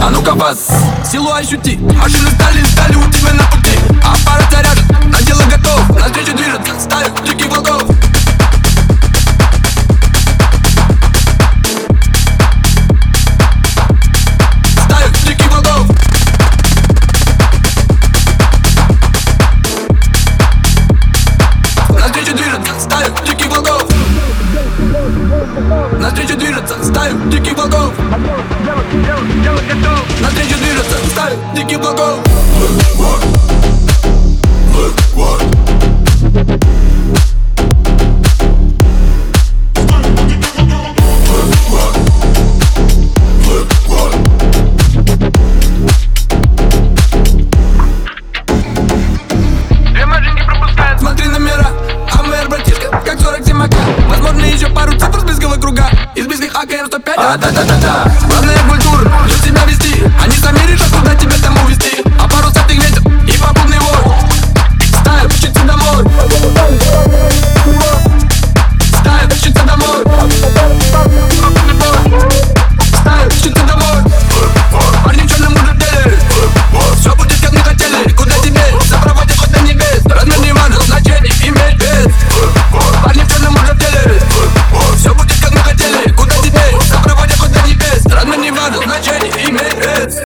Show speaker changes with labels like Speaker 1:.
Speaker 1: Anouka Bass, c'est l'eau à y à le
Speaker 2: talent машинки пропускают
Speaker 1: Смотри номера, АМР, братишка, как 47 АК. Возможно еще пару цифр с близкого круга. Из близких АКМ 105 А, да-да-да-да Главное культура, лишь себя вести. Они сами